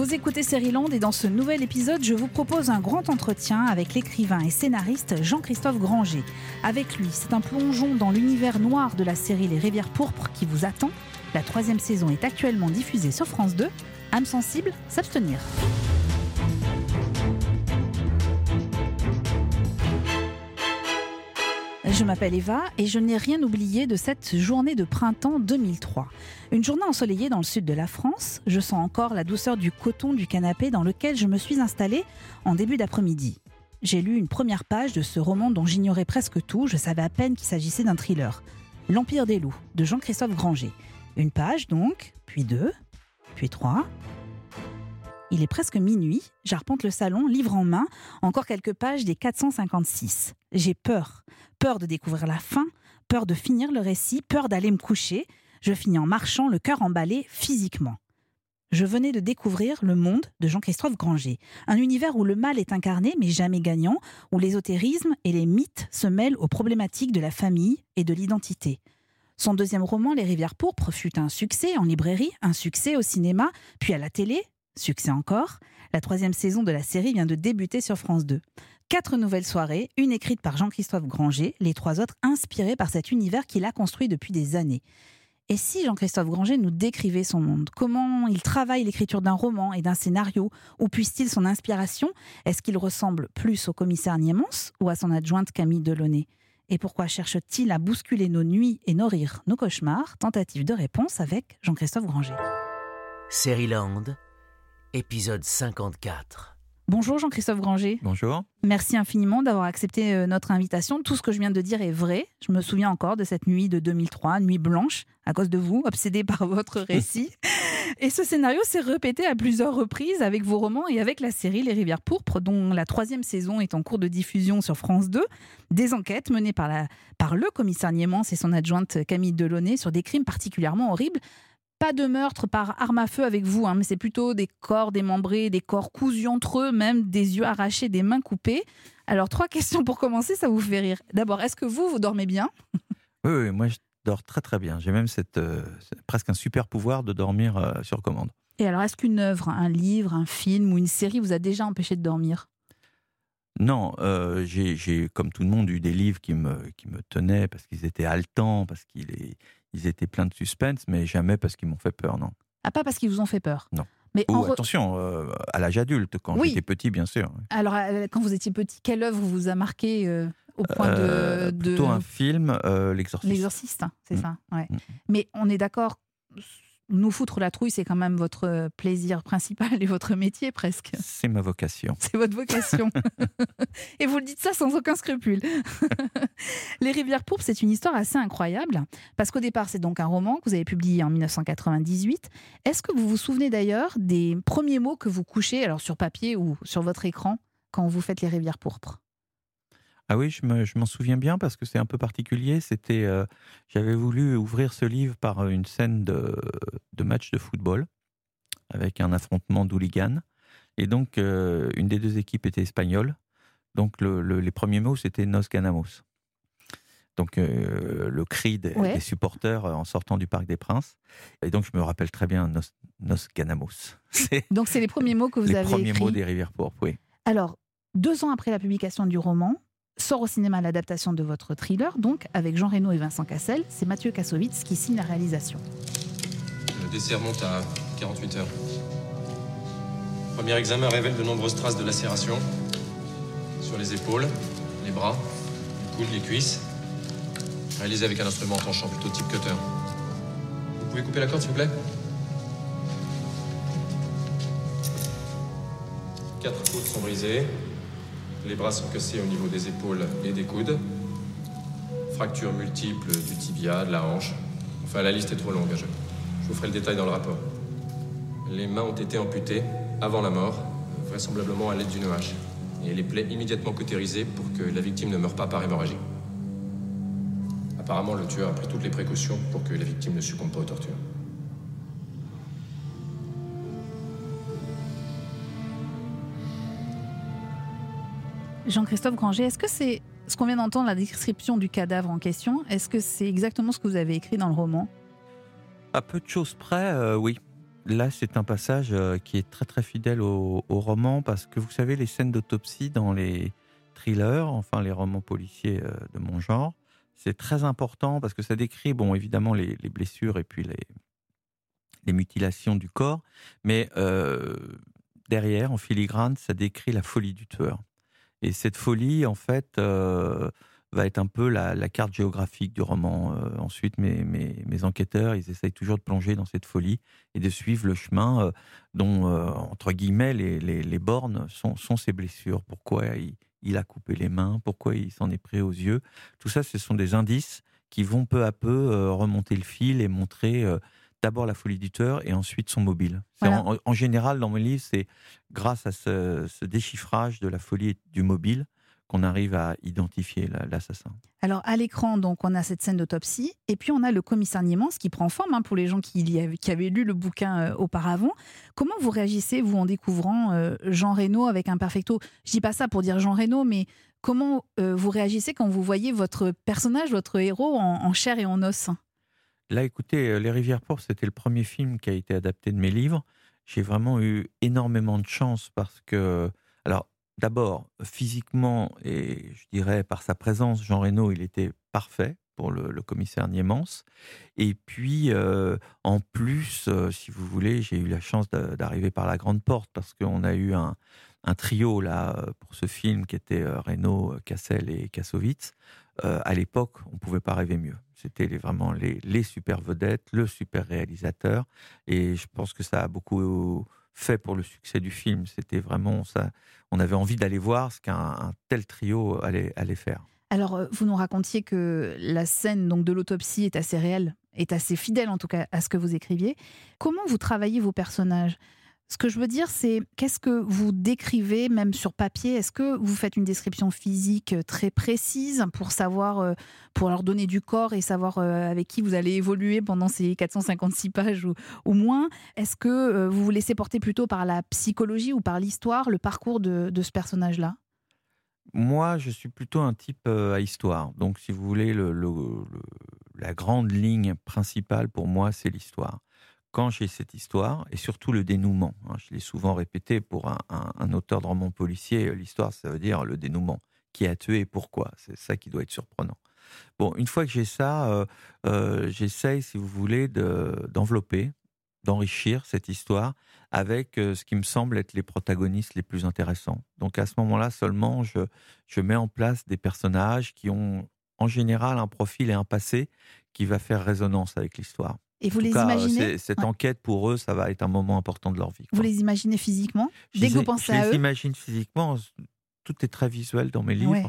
Vous écoutez Land et dans ce nouvel épisode, je vous propose un grand entretien avec l'écrivain et scénariste Jean-Christophe Granger. Avec lui, c'est un plongeon dans l'univers noir de la série Les Rivières Pourpres qui vous attend. La troisième saison est actuellement diffusée sur France 2. Âme sensible, s'abstenir. Je m'appelle Eva et je n'ai rien oublié de cette journée de printemps 2003. Une journée ensoleillée dans le sud de la France. Je sens encore la douceur du coton du canapé dans lequel je me suis installée en début d'après-midi. J'ai lu une première page de ce roman dont j'ignorais presque tout. Je savais à peine qu'il s'agissait d'un thriller. L'Empire des loups de Jean-Christophe Granger. Une page donc, puis deux, puis trois, il est presque minuit, j'arpente le salon, livre en main, encore quelques pages des 456. J'ai peur, peur de découvrir la fin, peur de finir le récit, peur d'aller me coucher. Je finis en marchant, le cœur emballé physiquement. Je venais de découvrir Le Monde de Jean-Christophe Granger, un univers où le mal est incarné mais jamais gagnant, où l'ésotérisme et les mythes se mêlent aux problématiques de la famille et de l'identité. Son deuxième roman, Les Rivières pourpres, fut un succès en librairie, un succès au cinéma, puis à la télé, Succès encore, la troisième saison de la série vient de débuter sur France 2. Quatre nouvelles soirées, une écrite par Jean-Christophe Granger, les trois autres inspirées par cet univers qu'il a construit depuis des années. Et si Jean-Christophe Granger nous décrivait son monde Comment il travaille l'écriture d'un roman et d'un scénario Où puise-t-il son inspiration? Est-ce qu'il ressemble plus au commissaire Niemans ou à son adjointe Camille Delaunay? Et pourquoi cherche-t-il à bousculer nos nuits et nos rires, nos cauchemars? Tentative de réponse avec Jean-Christophe Granger. Land épisode 54. Bonjour Jean-Christophe Granger. Bonjour. Merci infiniment d'avoir accepté euh, notre invitation. Tout ce que je viens de dire est vrai. Je me souviens encore de cette nuit de 2003, nuit blanche, à cause de vous, obsédé par votre récit. et ce scénario s'est répété à plusieurs reprises avec vos romans et avec la série Les Rivières Pourpres, dont la troisième saison est en cours de diffusion sur France 2. Des enquêtes menées par, la, par le commissaire Niemans et son adjointe Camille Delaunay sur des crimes particulièrement horribles pas de meurtre par arme à feu avec vous, hein, mais c'est plutôt des corps démembrés, des corps cousus entre eux, même des yeux arrachés, des mains coupées. Alors, trois questions pour commencer, ça vous fait rire. D'abord, est-ce que vous, vous dormez bien? Oui, moi je dors très très bien. J'ai même cette, euh, presque un super pouvoir de dormir euh, sur commande. Et alors, est-ce qu'une œuvre, un livre, un film ou une série vous a déjà empêché de dormir? Non, euh, j'ai, comme tout le monde, eu des livres qui me, qui me tenaient parce qu'ils étaient haletants, parce qu'ils ils étaient pleins de suspense, mais jamais parce qu'ils m'ont fait peur, non. Ah, pas parce qu'ils vous ont fait peur Non. Mais attention, euh, à l'âge adulte, quand j'étais petit, bien sûr. Alors, euh, quand vous étiez petit, quelle œuvre vous a marqué euh, au point de, Plutôt un film, L'Exorciste. L'Exorciste, c'est mm. ça, ouais. Mm. Mais on est d'accord nous foutre la trouille, c'est quand même votre euh, plaisir principal et votre métier presque. C'est ma vocation. C'est votre vocation. et vous le dites ça sans aucun scrupule. Les Rivières Pourpres, c'est une histoire assez incroyable, parce qu'au départ, c'est donc un roman que vous avez publié en 1998. Est-ce que vous vous souvenez d'ailleurs des premiers mots que vous couchez, alors sur papier ou sur votre écran, quand vous faites Les Rivières Pourpres? Ah oui, je, m'en souviens bien parce que c'est un peu particulier. C'était, euh, j'avais voulu ouvrir ce livre par euh, une scène de, match de football avec un affrontement d'hooligans. Et donc, euh, une des deux équipes était espagnole. Donc, les premiers mots, c'était Nos Ganamos. Donc, le cri des, supporters en sortant du Parc des Princes. Et donc, je me rappelle très bien Nos, Nos Ganamos. Donc, c'est les premiers mots que vous avez écrits. Les premiers mots des Rivières Pourpres, oui. Alors, deux ans après la publication du roman, sort au cinéma l'adaptation de votre thriller, donc avec Jean Reno et Vincent Cassel. C'est Mathieu Kassovitz qui signe la réalisation. Le décès monte à 48 heures. Premier examen révèle de nombreuses traces de lacération sur les épaules, les bras, les coudes, les cuisses. Réalisé avec un instrument tranchant plutôt type cutter. Vous pouvez couper la corde, s'il vous plaît? Quatre côtes sont brisées, les bras sont cassés au niveau des épaules et des coudes. Fractures multiples du tibia, de la hanche. Enfin, la liste est trop longue. Je, vous ferai le détail dans le rapport. Les mains ont été amputées avant la mort, vraisemblablement à l'aide d'une hache. Et les plaies immédiatement cautérisées pour que la victime ne meure pas par hémorragie. Apparemment, le tueur a pris toutes les précautions pour que la victime ne succombe pas aux tortures. Jean-Christophe Granger, est-ce que c'est ce qu'on vient d'entendre, la description du cadavre en question, est-ce que c'est exactement ce que vous avez écrit dans le roman? À peu de choses près, euh, oui. Là, c'est un passage euh, qui est très très fidèle au, roman parce que vous savez, les scènes d'autopsie dans les thrillers, enfin les romans policiers euh, de mon genre, c'est très important parce que ça décrit, bon, évidemment, les, les blessures et puis les, mutilations du corps, mais derrière, en filigrane, ça décrit la folie du tueur. Et cette folie, en fait, euh, va être un peu la, carte géographique du roman. Euh, ensuite, mes, mes, enquêteurs, ils essayent toujours de plonger dans cette folie et de suivre le chemin euh, dont, entre guillemets, les, les, les bornes sont, sont ses blessures. Pourquoi il, a coupé les mains, pourquoi il s'en est pris aux yeux? Tout ça, ce sont des indices qui vont peu à peu remonter le fil et montrer d'abord la folie du tueur et ensuite son mobile. Voilà. En, en général, dans mes livres, c'est grâce à ce, ce déchiffrage de la folie et du mobile qu'on arrive à identifier la- l'assassin. Alors à l'écran, donc on a cette scène d'autopsie, et puis on a le commissaire Niemans qui prend forme hein, pour les gens qui, y avaient, qui avaient lu le bouquin euh, auparavant. Comment vous réagissez vous en découvrant euh, Jean Reno avec un perfecto Je dis pas ça pour dire Jean Reno, mais comment euh, vous réagissez quand vous voyez votre personnage, votre héros en, en chair et en os? Là, écoutez, euh, Les Rivières Pourpres, c'était le premier film qui a été adapté de mes livres. J'ai vraiment eu énormément de chance parce que, alors, d'abord, physiquement et je dirais par sa présence, Jean Reno, il était parfait pour le, commissaire Niemans. Et puis, euh, en plus, euh, si vous voulez, j'ai eu la chance d'a- d'arriver par la grande porte parce qu'on a eu un, un trio là euh, pour ce film qui était euh, Reno, Cassel et Kassovitz. Euh, à l'époque, on ne pouvait pas rêver mieux. C'était vraiment les, super vedettes, le super réalisateur. Et je pense que ça a beaucoup fait pour le succès du film. C'était vraiment ça. On avait envie d'aller voir ce qu'un un tel trio allait, faire. Alors, euh, vous nous racontiez que la scène donc de l'autopsie est assez réelle, est assez fidèle en tout cas à ce que vous écriviez. Comment vous travaillez vos personnages? Ce que je veux dire, c'est qu'est-ce que vous décrivez même sur papier? Est-ce que vous faites une description physique euh, très précise pour savoir, euh, pour leur donner du corps et savoir euh, avec qui vous allez évoluer pendant ces 456 pages ou, ou moins? Est-ce que vous vous laissez porter plutôt par la psychologie ou par l'histoire, le parcours de, ce personnage-là? Moi, je suis plutôt un type à histoire. Donc, si vous voulez, le, le- le- la grande ligne principale pour moi, c'est l'histoire. Quand j'ai cette histoire, et surtout le dénouement, hein, je l'ai souvent répété pour un, un- auteur de roman policier, euh, l'histoire, ça veut dire le dénouement. Qui a tué et pourquoi? C'est ça qui doit être surprenant. Bon, une fois que j'ai ça, euh, euh, j'essaye, si vous voulez, de- d'envelopper, d'enrichir cette histoire avec euh, ce qui me semble être les protagonistes les plus intéressants. Donc à ce moment-là seulement, je, je mets en place des personnages qui ont en général un profil et un passé qui va faire résonance avec l'histoire. Et vous les cas, imaginez cette Ouais. enquête pour eux, ça va être un moment important de leur vie. Vous les imaginez physiquement Je Dès les que vous pensez je à les eux imagine physiquement. Tout est très visuel dans mes livres. Ouais.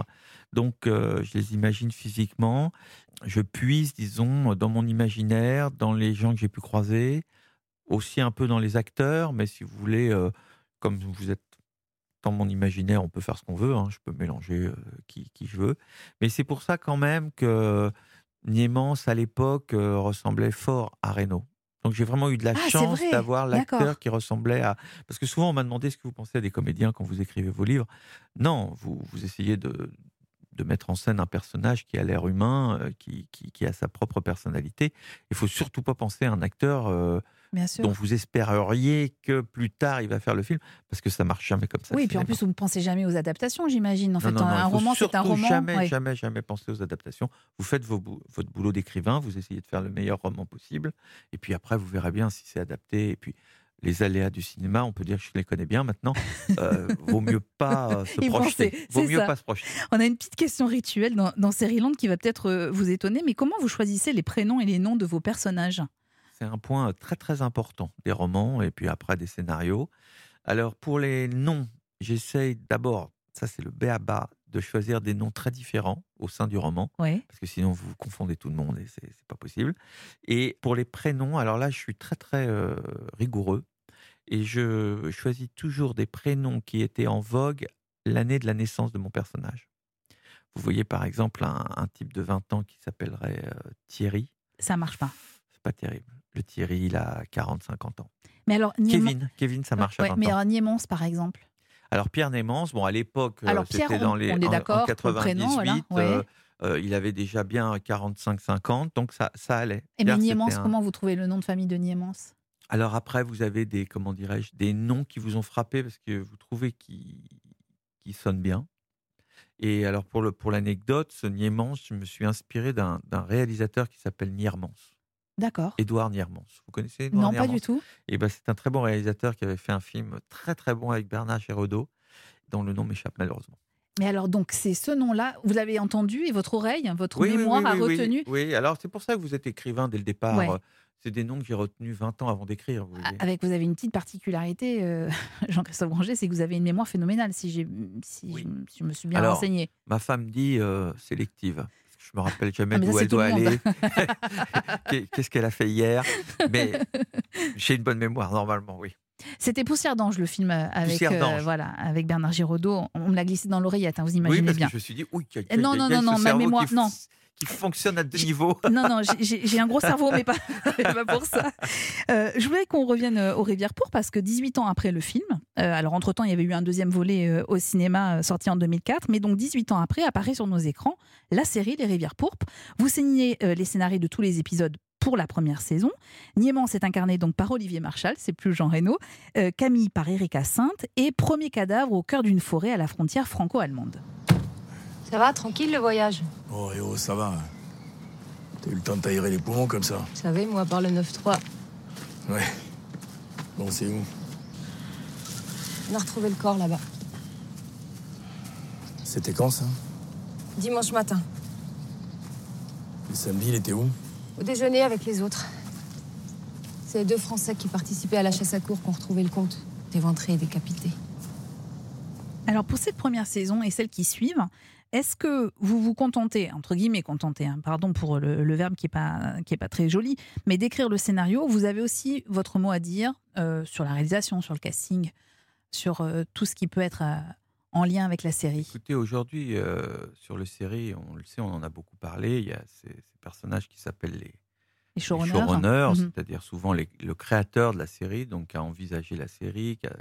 Donc, euh, je les imagine physiquement. Je puise, disons, dans mon imaginaire, dans les gens que j'ai pu croiser, aussi un peu dans les acteurs. Mais si vous voulez, euh, comme vous êtes dans mon imaginaire, on peut faire ce qu'on veut. hein. Je peux mélanger euh, qui, qui je veux. Mais c'est pour ça quand même que Niemans, à l'époque, euh, ressemblait fort à Reno. Donc j'ai vraiment eu de la Ah, chance d'avoir l'acteur qui ressemblait à... Parce que souvent on m'a demandé ce que vous pensez à des comédiens quand vous écrivez vos livres. Non, vous, vous essayez de, de mettre en scène un personnage qui a l'air humain, euh, qui, qui, qui a sa propre personnalité. Il faut surtout pas penser à un acteur euh, Bien sûr. dont vous espéreriez que plus tard il va faire le film, parce que ça marche jamais comme ça. oui, et puis en plus, vous ne pensez jamais aux adaptations, j'imagine. En fait, Non, non, non, un roman, c'est un roman. Jamais, ouais. jamais, jamais penser aux adaptations. Vous faites vos votre boulot d'écrivain, vous essayez de faire le meilleur roman possible, et puis après, vous verrez bien si c'est adapté. Et puis, les aléas du cinéma, on peut dire que je les connais bien maintenant. Euh, vaut mieux pas euh, se projeter. Vaut mieux ça. pas se projeter. On a une petite question rituelle dans, dans Land qui va peut-être euh, vous étonner, mais comment vous choisissez les prénoms et les noms de vos personnages? C'est un point très très important des romans et puis après des scénarios. Alors pour les noms, j'essaye d'abord, ça c'est le béaba, de choisir des noms très différents au sein du roman. Oui. parce que sinon vous confondez tout le monde et c'est pas possible. Et pour les prénoms, alors là, je suis très très euh, rigoureux et je choisis toujours des prénoms qui étaient en vogue l'année de la naissance de mon personnage. Vous voyez par exemple un, un type de 20 ans qui s'appellerait euh, Thierry. Ça marche pas. C'est pas terrible. Le Thierry, il a 40-50 ans. Mais alors, Kevin, Kevin, ça marche à Ouais, 20 mais ans. Niemans, par exemple? Alors Pierre Némans, bon à l'époque, euh, c'était dans les on est d'accord pour le 98, prénom, voilà, ouais. euh, euh, il avait déjà bien 45-50, donc ça, ça allait. Et mais Pierre, c'était un- comment vous trouvez le nom de famille de Niemans Alors après, vous avez des, comment dirais-je, des noms qui vous ont frappé parce que vous trouvez qu'ils qui sonnent bien. Et alors pour le pour l'anecdote, ce Niemans, je me suis inspiré d'un réalisateur qui s'appelle Niermans. D'accord. Édouard Niermans. Vous connaissez Édouard Non, pas du tout. Et ben c'est un très bon réalisateur qui avait fait un film très très bon avec Bernard Giraudot, dont le nom m'échappe malheureusement. Mais alors, donc, c'est ce nom-là, vous l'avez entendu et votre oreille, votre mémoire a retenu oui, alors c'est pour ça que vous êtes écrivain dès le départ. C'est des noms que j'ai retenus 20 ans avant d'écrire. Avec, vous avez une petite particularité, euh, Jean-Christophe Granger, c'est que vous avez une mémoire phénoménale, si, si je, me suis bien alors, renseigné. Ma femme dit euh, sélective. Je me rappelle jamais ah, d'où elle doit aller, qu'est-ce qu'elle a fait hier? Mais j'ai une bonne mémoire, normalement, oui. C'était Poussière d'ange, le film euh, avec, euh, voilà, avec Bernard Giraudot. On me l'a glissé dans l'oreillette, hein, vous imaginez oui, parce bien. Que je me suis dit, oui, non, non, non, non, ma mémoire, non qui fonctionne à deux niveaux. Non, non, j'ai un gros cerveau, mais pas, pas pour ça. Euh, je voulais qu'on revienne aux Rivières Pourpres parce que 18 ans après le film, alors entre-temps, il y avait eu un deuxième volet au cinéma sorti en 2004, mais donc 18 ans après, apparaît sur nos écrans la série Les Rivières Pourpres. Vous signez les scénarios de tous les épisodes pour la première saison. Niéman s'est incarné donc par Olivier Marchal, c'est plus Jean Reno, euh, Camille par Erika Sainte et Premier cadavre au cœur d'une forêt à la frontière franco-allemande. Ça va, tranquille le voyage Oh, oh ça va. T'as eu le temps de t'aérer les poumons comme ça Vous savez, moi, par le 9-3. Ouais. Bon, c'est où? On a retrouvé le corps là-bas. C'était quand ça? Dimanche matin. Le samedi, il était où? Au déjeuner avec les autres. C'est les deux Français qui participaient à la chasse à cour qui ont retrouvé le compte, éventré et décapité. Alors pour cette première saison et celles qui suivent, est-ce que vous vous contentez, entre guillemets contentez, hein, pardon pour le, verbe qui n'est pas, qui est pas très joli, mais d'écrire le scénario, vous avez aussi votre mot à dire euh, sur la réalisation, sur le casting, sur euh, tout ce qui peut être euh, en lien avec la série? Écoutez, aujourd'hui, sur le série, on le sait, on en a beaucoup parlé, il y a ces, personnages qui s'appellent les, les showrunners, mhm. c'est-à-dire souvent le créateur de la série, donc qui a envisagé la série, qui a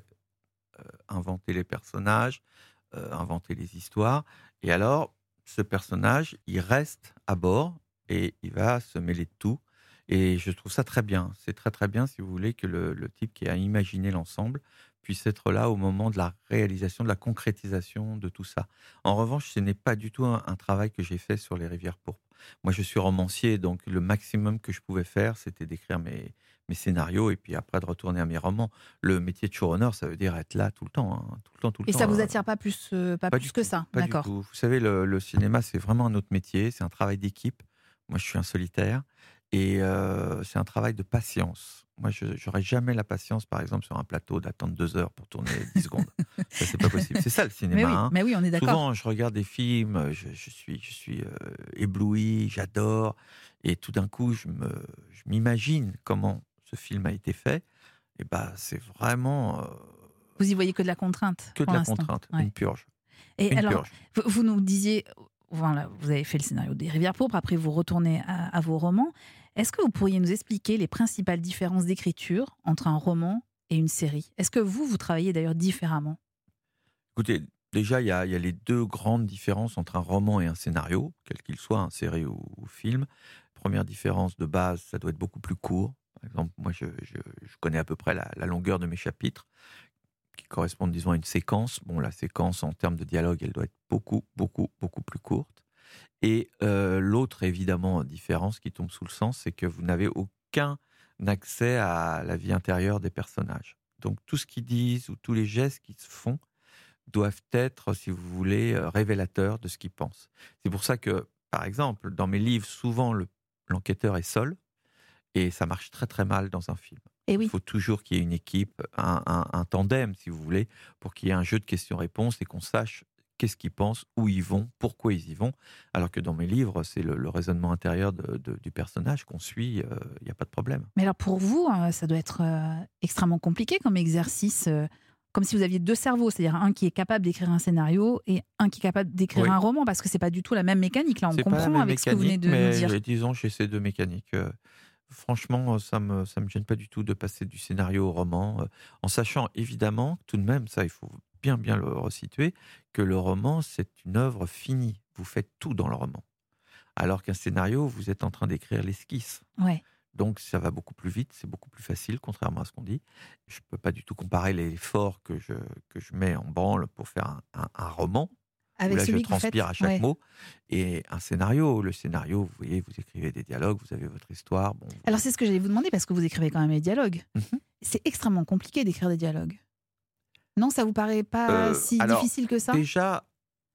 inventé les personnages, euh, inventé les histoires. Et alors, ce personnage, il reste à bord et il va se mêler de tout. Et je trouve ça très bien. C'est très très bien, si vous voulez, que le type qui a imaginé l'ensemble puisse être là au moment de la réalisation, de la concrétisation de tout ça. En revanche, ce n'est pas du tout un, travail que j'ai fait sur les rivières pourpres. Moi, je suis romancier, donc le maximum que je pouvais faire, c'était d'écrire mes, mes scénarios et puis après de retourner à mes romans. Le métier de showrunner, ça veut dire être là tout le temps, hein, tout le temps, tout le et temps. Et ça vous euh, attire pas plus, euh, pas, plus que ça, d'accord Vous savez, le, le cinéma, c'est vraiment un autre métier, c'est un travail d'équipe. Moi, je suis un solitaire et euh, c'est un travail de patience. Moi, je n'aurais jamais la patience, par exemple, sur un plateau, d'attendre deux heures pour tourner dix secondes. Ça, c'est pas possible. C'est ça le cinéma. Mais oui, hein. mais oui on est d'accord. Souvent, je regarde des films, je, suis, je suis euh, ébloui, j'adore, et tout d'un coup, je me, je m'imagine comment ce film a été fait. Et bah, c'est vraiment. Euh, vous y voyez que de la contrainte. Que de la contrainte, une purge. Et alors, vous nous disiez, voilà, vous avez fait le scénario des Rivières Pourpres, après vous retournez à, à vos romans. Est-ce que vous pourriez nous expliquer les principales différences d'écriture entre un roman et une série? Est-ce que vous, vous travaillez d'ailleurs différemment? Écoutez, déjà, il y, a, les deux grandes différences entre un roman et un scénario, quel qu'il soit, un série ou, film. Première différence de base, ça doit être beaucoup plus court. Par exemple, moi, je, connais à peu près la, longueur de mes chapitres, qui correspondent, disons, à une séquence. Bon, la séquence, en termes de dialogue, elle doit être beaucoup, beaucoup, beaucoup plus courte. Et l'autre, évidemment, différence qui tombe sous le sens, c'est que vous n'avez aucun accès à la vie intérieure des personnages. Donc tout ce qu'ils disent ou tous les gestes qui se font doivent être, si vous voulez, révélateurs de ce qu'ils pensent. C'est pour ça que, par exemple, dans mes livres, souvent l'enquêteur est seul et ça marche très très mal dans un film. Et oui. Il faut toujours qu'il y ait une équipe, un, un tandem, si vous voulez, pour qu'il y ait un jeu de questions-réponses et qu'on sache qu'est-ce qu'ils pensent, où ils vont, pourquoi ils y vont. Alors que dans mes livres, c'est le, raisonnement intérieur du personnage qu'on suit, il euh, n'y a pas de problème. Mais alors pour vous, euh, ça doit être euh, extrêmement compliqué comme exercice, comme si vous aviez deux cerveaux, c'est-à-dire un qui est capable d'écrire un scénario et un qui est capable d'écrire un roman, parce que c'est pas du tout la même mécanique. Là, on comprend avec ce que vous venez de mais nous dire. Disons, j'ai ces deux mécaniques. Franchement, ça me, ça me gêne pas du tout de passer du scénario au roman, en sachant évidemment, tout de même, ça il faut bien bien le resituer, que le roman, c'est une œuvre finie. Vous faites tout dans le roman. Alors qu'un scénario, vous êtes en train d'écrire l'esquisse. Ouais. Donc ça va beaucoup plus vite, c'est beaucoup plus facile, contrairement à ce qu'on dit. Je ne peux pas du tout comparer l'effort que je, que je mets en branle pour faire un, un- un roman, Avec là je celui faites. transpire à chaque ouais. mot, et un scénario. Le scénario, vous voyez, vous écrivez des dialogues, vous avez votre histoire. Bon, Alors c'est ce que j'allais vous demander parce que vous écrivez quand même les dialogues. Mhm. C'est extrêmement compliqué d'écrire des dialogues. Non, ça vous paraît pas Euh, si alors, difficile que ça? déjà,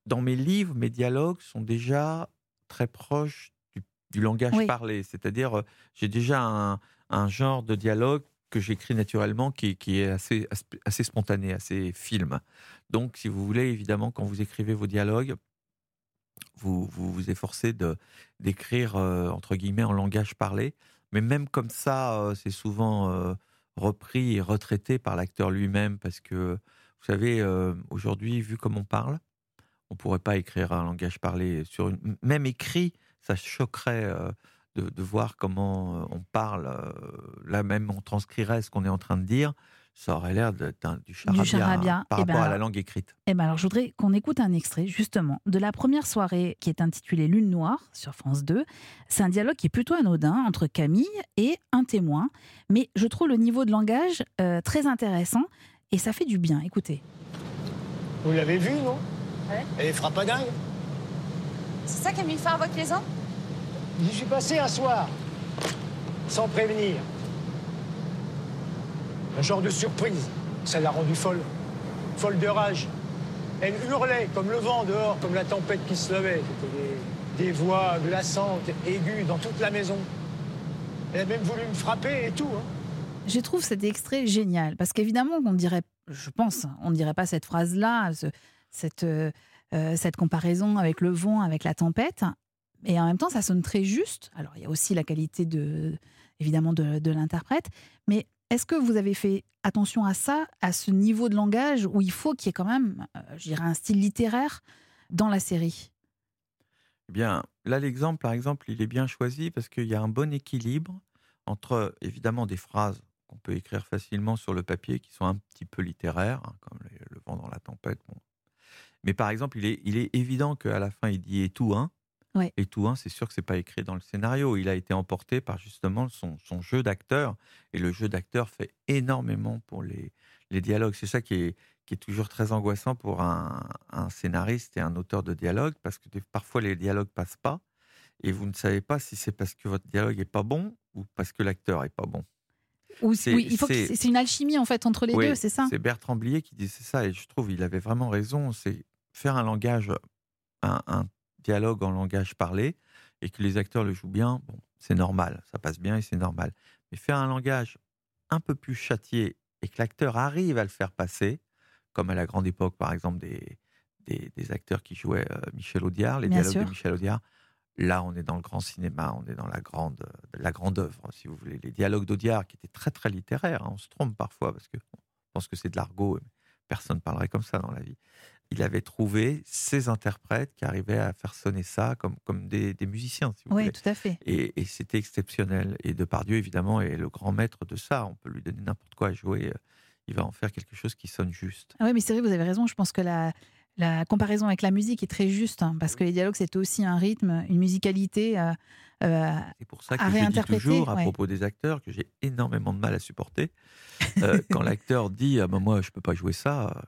dans mes livres, mes dialogues sont déjà très proches du, du langage Oui. parlé. C'est-à-dire, euh, j'ai déjà un, un genre de dialogue que j'écris naturellement qui, est assez, assez spontané, assez film. Donc, si vous voulez, évidemment, quand vous écrivez vos dialogues, vous vous, vous efforcez de- d'écrire, euh, entre guillemets, en langage parlé. Mais même comme ça, euh, c'est souvent euh, repris et retraité par l'acteur lui-même parce que, vous savez, aujourd'hui, vu comme on parle, on pourrait pas écrire un langage parlé sur une... même écrit, ça choquerait de, de voir comment euh, on parle. euh, là même, on transcrirait ce qu'on est en train de dire. Ça aurait l'air d'être du charabia, charabia. par Eh rapport ben, à la langue écrite. Eh ben alors, je voudrais qu'on écoute un extrait, justement, de la première soirée qui est intitulée Lune Noire sur France 2. C'est un dialogue qui est plutôt anodin entre Camille et un témoin, mais je trouve le niveau de langage euh, très intéressant et ça fait du bien. Écoutez. Vous l'avez vu, non? Ouais. Elle est frappadingue. C'est ça qu'a mis fin à votre liaison J'y suis passé un soir, sans prévenir. Un genre de surprise. Ça l'a rendue folle. Folle de rage. Elle hurlait comme le vent dehors, comme la tempête qui se levait. C'était des, voix glaçantes, aiguës dans toute la maison. Elle a même voulu me frapper et tout. hein. Je trouve cet extrait génial parce qu'évidemment, on dirait, je pense, on ne dirait pas cette phrase-là, euh, euh, cette comparaison avec le vent, avec la tempête. Et en même temps, ça sonne très juste. Alors, il y a aussi la qualité de, évidemment, de, l'interprète. Mais est-ce que vous avez fait attention à ça, à ce niveau de langage où il faut qu'il y ait quand même, euh, je dirais, un style littéraire dans la série? Eh bien, là, l'exemple, par exemple, il est bien choisi parce qu'il y a un bon équilibre entre, évidemment, des phrases qu'on peut écrire facilement sur le papier, qui sont un petit peu littéraires, hein, comme le, vent dans la tempête. Mais par exemple, il est, il est évident qu'à la fin, il dit et tout un. Ouais. Et tout c'est sûr que c'est pas écrit dans le scénario. Il a été emporté par justement son, son jeu d'acteur. Et le jeu d'acteur fait énormément pour les, les dialogues. C'est ça qui est, qui est toujours très angoissant pour un, un scénariste et un auteur de dialogue, parce que parfois les dialogues passent pas, et vous ne savez pas si c'est parce que votre dialogue est pas bon ou parce que l'acteur est pas bon. Ou oui, il faut c'est- une alchimie en fait entre les Oui, deux, c'est ça? C'est Bertrand Blier qui disait ça, et je trouve il avait vraiment raison. C'est faire un langage, un, un dialogue en langage parlé, et que les acteurs le jouent bien, bon, c'est normal, ça passe bien et c'est normal. Mais faire un langage un peu plus châtié et que l'acteur arrive à le faire passer, comme à la grande époque, par exemple, des, des, des acteurs qui jouaient euh, Michel Audiard, les Bien dialogues sûr. de Michel Audiard. Là, on est dans le grand cinéma, on est dans la grande, la grande œuvre, si vous voulez. Les dialogues d'Audiard qui étaient très, très littéraires, hein, on se trompe parfois parce que on pense que c'est de l'argot, personne ne parlerait comme ça dans la vie. Il avait trouvé ces interprètes qui arrivaient à faire sonner ça comme, comme des, des musiciens, si vous Oui, voulez. tout à fait. Et, et c'était exceptionnel. Et Depardieu, évidemment, est le grand maître de ça. On peut lui donner n'importe quoi à jouer. euh, Il va en faire quelque chose qui sonne juste. Ah oui, mais c'est vrai, vous avez raison. Je pense que la, la comparaison avec la musique est très juste, hein, parce que les dialogues, c'est aussi un rythme, une musicalité. euh, euh, C'est pour ça que je dis toujours à ouais. propos des acteurs que j'ai énormément de mal à supporter. Euh, quand l'acteur dit ah ben moi je peux pas jouer ça,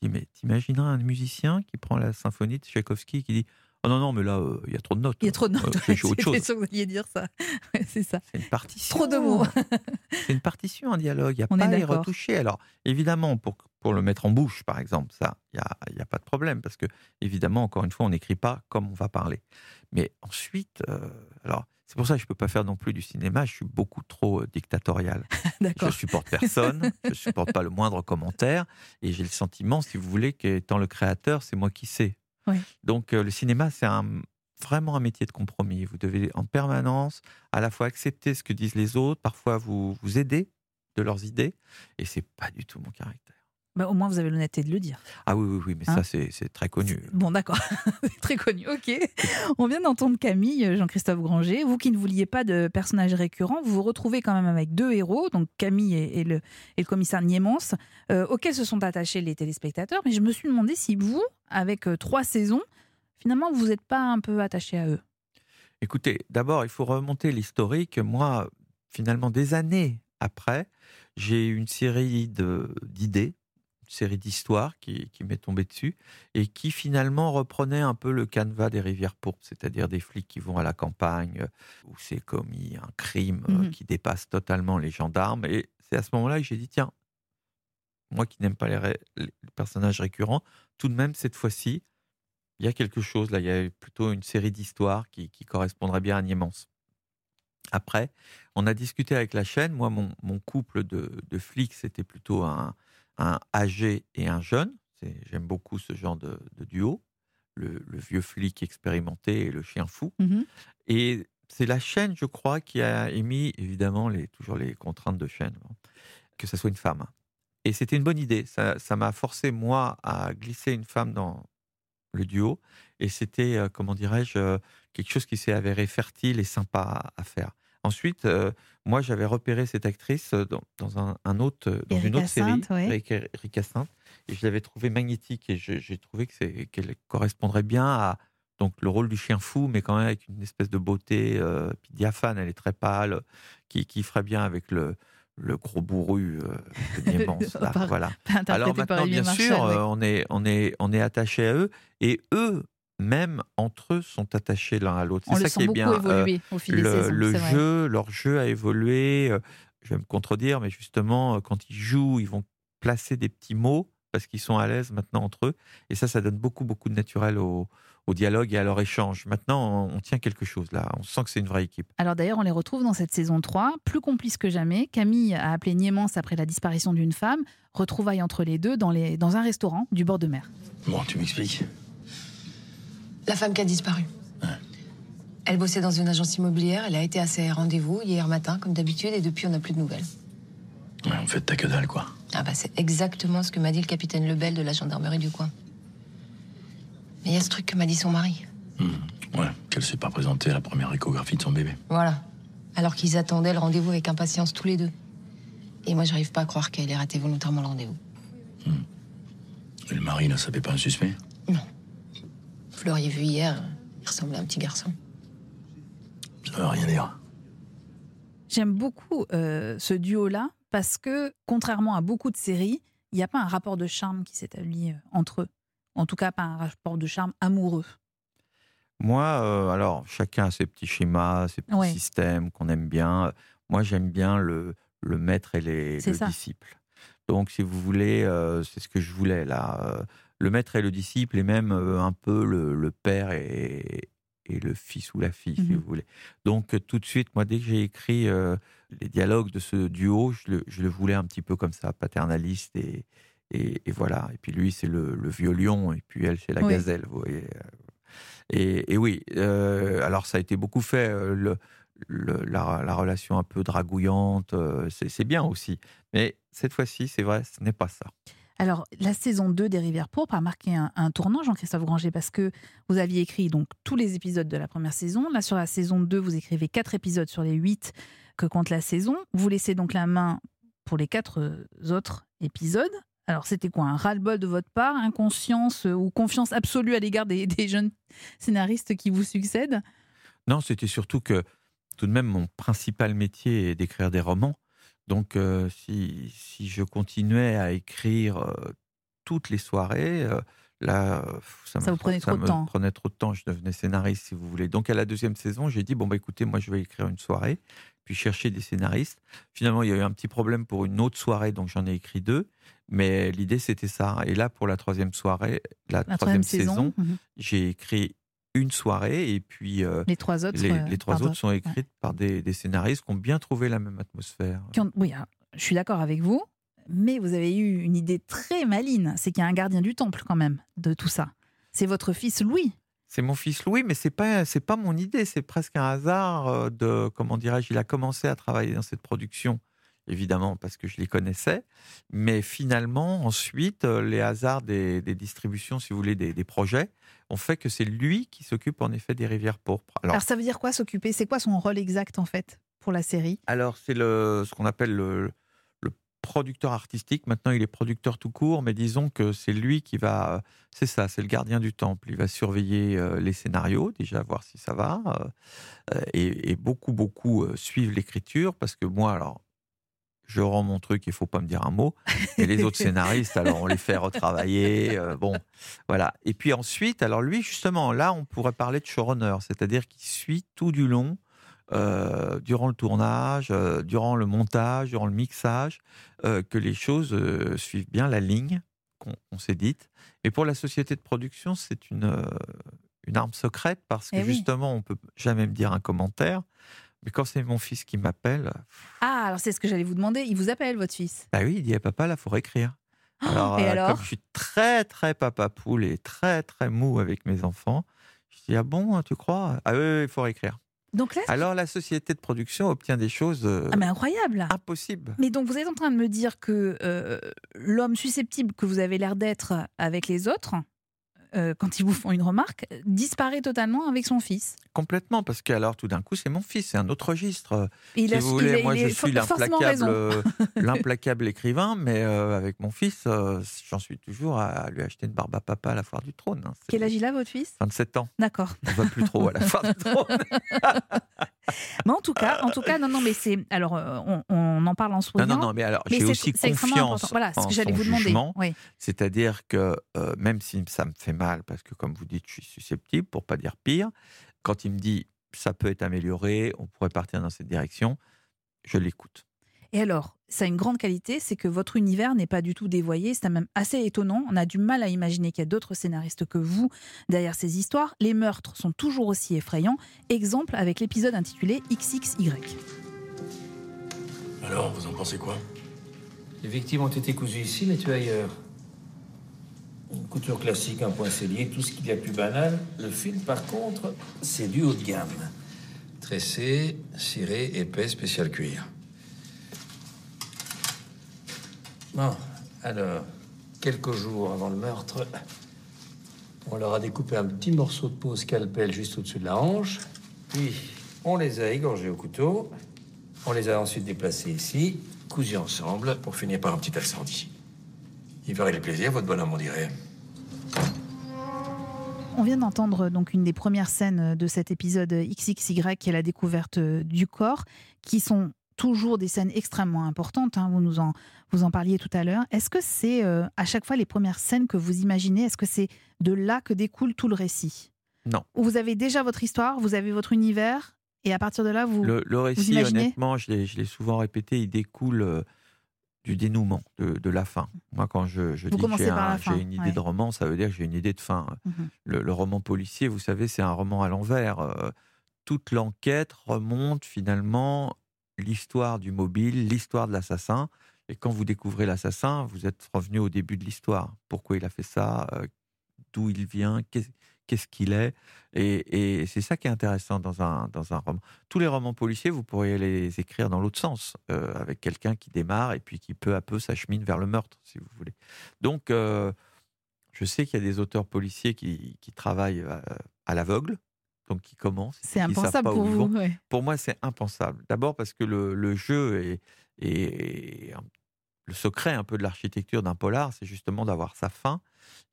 je dis mais t'imagineras un musicien qui prend la symphonie de Tchaïkovski qui dit oh non non mais là euh, il y a trop de notes. il y a trop de notes. Euh, je joue autre chose. sûre que vous alliez dire ça. Ouais, c'est ça. C'est une partition. Trop de mots. C'est une partition, un dialogue. Il n'y a On pas à les retoucher. Alors, évidemment, pour, pour le mettre en bouche, par exemple, ça, il n'y a, y a pas de problème. Parce que, évidemment, encore une fois, on n'écrit pas comme on va parler. Mais ensuite, euh, alors, c'est pour ça que je ne peux pas faire non plus du cinéma. Je suis beaucoup trop euh, dictatorial. Je D'accord. supporte personne. je ne supporte pas le moindre commentaire. Et j'ai le sentiment, si vous voulez, qu'étant le créateur, c'est moi qui sais. Oui. Donc, euh, le cinéma, c'est un, vraiment un métier de compromis. Vous devez en permanence à la fois accepter ce que disent les autres, parfois vous, vous aider de leurs idées. Et c'est pas du tout mon caractère. Bah, au moins, vous avez l'honnêteté de le dire. Ah oui, oui, oui, mais Hein ça, c'est c'est très connu. Bon, d'accord. C'est très connu. Ok. On vient d'entendre Camille, euh, Jean-Christophe Granger. Vous qui ne vouliez pas de personnage récurrent, vous vous retrouvez quand même avec deux héros, donc Camille et, et le, et le commissaire Niemans, euh, auxquels se sont attachés les téléspectateurs. Mais je me suis demandé si vous, avec euh, trois saisons, finalement, vous n'êtes pas un peu attaché à eux. Écoutez, d'abord, il faut remonter l'historique. Moi, finalement, des années après, j'ai eu une série d'idées, série d'histoires qui, qui m'est tombée dessus et qui finalement reprenait un peu le canevas des rivières pourpres, c'est-à-dire des flics qui vont à la campagne euh, où c'est commis un crime euh, Mhm. qui dépasse totalement les gendarmes. Et c'est à ce moment-là que j'ai dit tiens, moi qui n'aime pas les, ré- les personnages récurrents, tout de même cette fois-ci, il y a quelque chose là, il y a plutôt une série d'histoires qui, qui correspondrait bien à Niemans. Après, on a discuté avec la chaîne. Moi, mon, mon couple de, de flics, c'était plutôt un, un âgé et un jeune. C'est- J'aime beaucoup ce genre de, de duo, le, le vieux flic expérimenté et le chien fou. Mhm. Et c'est la chaîne, je crois, qui a émis, évidemment, les, toujours les contraintes de chaîne, hein, que ça soit une femme. Et c'était une bonne idée. Ça m'a forcé, moi, à glisser une femme dans le duo. Et c'était, euh, comment dirais-je, euh, quelque chose qui s'est avéré fertile et sympa à, à faire. Ensuite, euh, moi, j'avais repéré cette actrice euh, dans, dans un, un autre, euh, dans une autre série, ouais. Erika Erika Sainte, et je l'avais trouvée magnétique. Et j'ai trouvé que qu'elle correspondrait bien à donc le rôle du chien fou, mais quand même avec une espèce de beauté euh, diaphane. Elle est très pâle, qui, qui ferait bien avec le, le gros bourru euh, de Niemans, là, Par- voilà. Alors maintenant, bien sûr, ouais. on est, on est, on est attaché à eux, et eux, même entre eux, sont attachés l'un à l'autre. C'est le ça sent qui est bien. euh, évoluer au fil des le, saisons. le vrai. jeu, leur jeu a évolué. euh, Je vais me contredire, mais justement, euh, quand ils jouent, ils vont placer des petits mots parce qu'ils sont à l'aise maintenant entre eux. Et ça, ça donne beaucoup, beaucoup de naturel au, au dialogue et à leur échange. Maintenant, on, on tient quelque chose là. On sent que c'est une vraie équipe. Alors d'ailleurs, on les retrouve dans cette saison 3, plus complices que jamais. Camille a appelé Niemans après la disparition d'une femme. Retrouvailles entre les deux dans, les, dans un restaurant du bord de mer. Bon, tu m'expliques? La femme qui a disparu. Elle bossait dans une agence immobilière, elle a été à ses rendez-vous hier matin, comme d'habitude, et depuis, on n'a plus de nouvelles. Ouais, En fait, t'as que dalle, quoi. Ah bah c'est exactement ce que m'a dit le capitaine Lebel de la gendarmerie du coin. Mais il y a ce truc que m'a dit son mari. Ouais, qu'elle s'est pas présentée à la première échographie de son bébé. Voilà. Alors qu'ils attendaient le rendez-vous avec impatience tous les deux. Et moi, j'arrive pas à croire qu'elle ait raté volontairement le rendez-vous. Et le mari ne savait pas un suspect? Vous l'auriez vu hier, il ressemblait à un petit garçon. Ça veut rien dire. J'aime beaucoup euh, ce duo-là parce que, contrairement à beaucoup de séries, il n'y a pas un rapport de charme qui s'établit euh, entre eux. En tout cas, pas un rapport de charme amoureux. Moi, euh, alors, chacun a ses petits schémas, ses petits Ouais. systèmes qu'on aime bien. Moi, j'aime bien le, le maître et les, le ça. disciple. Donc, si vous voulez, euh, c'est ce que je voulais là. Le maître et le disciple, et même euh, un peu le, le père et, et le fils ou la fille, si Mhm. vous voulez. Donc, euh, tout de suite, moi, dès que j'ai écrit euh, les dialogues de ce duo, je le, je le voulais un petit peu comme ça, paternaliste et, et, et voilà. Et puis lui, c'est le, le vieux lion, et puis elle, c'est la Oui. gazelle, vous voyez. Et, et oui, euh, alors ça a été beaucoup fait, le, le- la, la relation un peu dragouillante, euh, c'est bien aussi. Mais cette fois-ci, c'est vrai, ce n'est pas ça. Alors, la saison 2 des Rivières Pourpres a marqué un, tournant, Jean-Christophe Granger, parce que vous aviez écrit donc tous les épisodes de la première saison. Là, sur la saison 2, vous écrivez quatre épisodes sur les huit que compte la saison. Vous laissez donc la main pour les quatre euh, autres épisodes. Alors, c'était quoi? Un ras-le-bol de votre part? Inconscience euh, ou confiance absolue à l'égard des jeunes scénaristes qui vous succèdent? Non, c'était surtout que tout de même, mon principal métier est d'écrire des romans. Donc, euh, si, si je continuais à écrire euh, toutes les soirées, euh, là, ça, me, vous prenait trop de temps. prenait trop de temps. Je devenais scénariste, si vous voulez. Donc, à la deuxième saison, j'ai dit bon, bah, écoutez, moi, je vais écrire une soirée, puis chercher des scénaristes. Finalement, il y a eu un petit problème pour une autre soirée, donc j'en ai écrit deux. Mais l'idée, c'était ça. Et là, pour la troisième soirée, la, La troisième, troisième saison, saison, mhm. j'ai écrit une soirée et puis. euh, les trois autres. les, euh, les trois autres sont écrites par des, des scénaristes qui ont bien trouvé la même atmosphère. ont- Oui, je suis d'accord avec vous, mais vous avez eu une idée très maline. C'est qu'il y a un gardien du temple quand même de tout ça. C'est votre fils Louis. C'est mon fils Louis, mais c'est pas c'est pas mon idée, c'est presque un hasard euh, de comment dirais-je. Il a commencé à travailler dans cette production, évidemment parce que je les connaissais, mais finalement ensuite euh, les hasards des, des distributions, si vous voulez, des, des projets, ont fait que c'est lui qui s'occupe en effet des rivières pourpres. Alors, Alors ça veut dire quoi s'occuper? C'est quoi son rôle exact en fait pour la série? Alors, c'est le, ce qu'on appelle le, le producteur artistique. Maintenant, il est producteur tout court, mais disons que c'est lui qui va. C'est ça, c'est le gardien du temple. Il va surveiller euh, les scénarios, déjà voir si ça va, euh, et, et beaucoup, beaucoup euh, suivent l'écriture, parce que moi, alors, je rends mon truc, il faut pas me dire un mot. Et les autres scénaristes, alors on les fait retravailler. euh, bon, voilà. Et puis ensuite, alors lui, justement, là, on pourrait parler de showrunner, c'est-à-dire qu'il suit tout du long, euh, durant le tournage, euh, durant le montage, durant le mixage, que les choses suivent bien la ligne qu'on on s'est dite. Et pour la société de production, c'est une, une arme secrète parce que Eh oui. justement, on peut jamais me dire un commentaire. Mais quand c'est mon fils qui m'appelle, Ah, alors c'est ce que j'allais vous demander. Il vous appelle, votre fils? Bah oui, il dit à papa, là, faut écrire. Alors, et euh, alors comme je suis très, très papa poule et très, très mou avec mes enfants, je dis, ah bon, tu crois? Ah oui, oui, il faut écrire. Donc là, Alors, la société de production obtient des choses euh, ah, mais incroyable impossibles. Mais donc vous êtes en train de me dire que euh, l'homme susceptible que vous avez l'air d'être avec les autres, euh, quand ils vous font une remarque, disparaît totalement avec son fils. Complètement, parce que alors tout d'un coup, c'est mon fils, c'est un autre registre. Et il si a, vous il voulez, a- moi il je suis l'implacable, euh, l'implacable écrivain, mais euh, avec mon fils, euh, j'en suis toujours à lui acheter une barbe à papa à la foire du trône. hein. Quel âge il a, votre fils? 27 ans, D'accord. on va plus trop à la foire du trône. Mais en tout cas, en tout cas, non, non, mais c'est. Alors, euh, on, on en parle en Non, souriant. non, non, mais alors j'ai c'est- aussi confiance important. Voilà, ce en que j'allais vous demander. Oui. C'est-à-dire que euh, même si ça me fait mal, parce que comme vous dites, je suis susceptible, pour pas dire pire, quand il me dit ça peut être amélioré, on pourrait partir dans cette direction, je l'écoute. Et alors, ça a une grande qualité, c'est que votre univers n'est pas du tout dévoyé. C'est même assez étonnant. On a du mal à imaginer qu'il y a d'autres scénaristes que vous derrière ces histoires. Les meurtres sont toujours aussi effrayants. Exemple avec l'épisode intitulé XXY. Alors, vous en pensez quoi? Les victimes ont été cousues ici, mais tuées ailleurs. Une couture classique, un point cellier, tout ce qu'il y a de plus banal. Le fil, par contre, c'est du haut de gamme. Tressé, ciré, épais, spécial cuir. Bon, alors, quelques jours avant le meurtre, on leur a découpé un petit morceau de peau scalpel juste au-dessus de la hanche. Puis, on les a égorgés au couteau. On les a ensuite déplacés ici, cousus ensemble, pour finir par un petit incendie. Il verrait les plaisirs, votre bonhomme, on dirait. On vient d'entendre donc une des premières scènes de cet épisode XXY qui est la découverte du corps, qui sont toujours des scènes extrêmement importantes. hein, vous nous en, vous en parliez tout à l'heure. Est-ce que c'est euh, à chaque fois les premières scènes que vous imaginez Est-ce que c'est de là que découle tout le récit? Non. Ou vous avez déjà votre histoire, vous avez votre univers, et à partir de là, vous. Le, le récit, imaginez? honnêtement, je l'ai, je l'ai souvent répété, il découle euh, du dénouement, de, de la fin. Moi, quand je, je dis que j'ai, un- une idée ouais. de roman, ça veut dire que j'ai une idée de fin. Mhm. Le, le roman policier, vous savez, c'est un roman à l'envers. Euh, toute l'enquête remonte finalement l'histoire du mobile, l'histoire de l'assassin. Et quand vous découvrez l'assassin, vous êtes revenu au début de l'histoire. Pourquoi il a fait ça? Euh, D'où il vient? Qu'est-ce qu'il est Et, et c'est ça qui est intéressant dans un, dans un roman. Tous les romans policiers, vous pourriez les écrire dans l'autre sens, euh, avec quelqu'un qui démarre et puis qui peu à peu s'achemine vers le meurtre, si vous voulez. Donc, euh, je sais qu'il y a des auteurs policiers qui, qui travaillent euh, à l'aveugle, donc qui commencent. C'est impensable pour vous. ouais. Pour moi, c'est impensable. D'abord parce que le, le jeu est, est- le secret un peu de l'architecture d'un polar, c'est justement d'avoir sa fin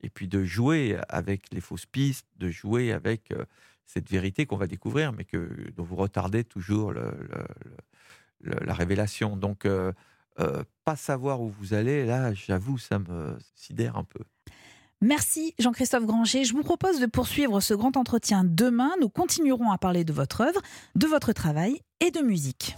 et puis de jouer avec les fausses pistes, de jouer avec euh, cette vérité qu'on va découvrir, mais que dont vous retardez toujours la révélation. Donc, euh, euh, pas savoir où vous allez, là, j'avoue, ça me sidère un peu. Merci Jean-Christophe Granger. Je vous propose de poursuivre ce grand entretien demain. Nous continuerons à parler de votre œuvre, de votre travail et de musique.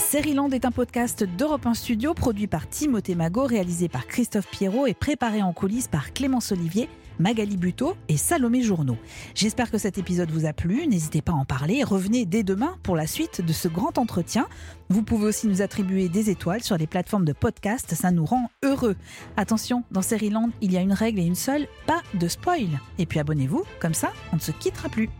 Sériland est un podcast d'Europe 1 Studio produit par Timothée Magot, réalisé par Christophe Pierrot et préparé en coulisses par Clémence Olivier, Magali Buteau et Salomé Journeau. J'espère que cet épisode vous a plu. N'hésitez pas à en parler revenez dès demain pour la suite de ce grand entretien. Vous pouvez aussi nous attribuer des étoiles sur les plateformes de podcast, ça nous rend heureux. Attention, dans Sériland, il y a une règle et une seule, pas de spoil. Et puis abonnez-vous, comme ça, on ne se quittera plus.